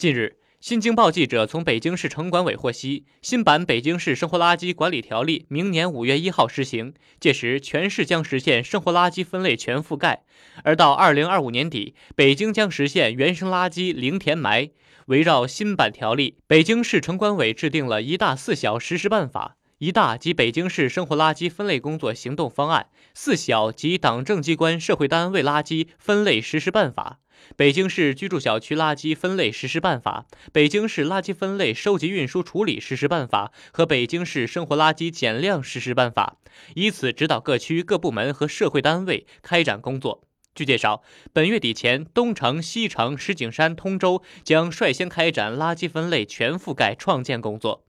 近日，新京报记者从北京市城管委获悉，新版《北京市生活垃圾管理条例》明年五月一号施行，届时全市将实现生活垃圾分类全覆盖。而到二零二五年底，北京将实现原生垃圾零填埋。围绕新版条例，北京市城管委制定了一大四小实施办法。一大及北京市生活垃圾分类工作行动方案，四小及党政机关、社会单位垃圾分类实施办法。北京市居住小区垃圾分类实施办法、北京市垃圾分类收集运输处理实施办法和北京市生活垃圾减量实施办法，以此指导各区各部门和社会单位开展工作。据介绍，本月底前，东城、西城、石景山、通州将率先开展垃圾分类全覆盖创建工作。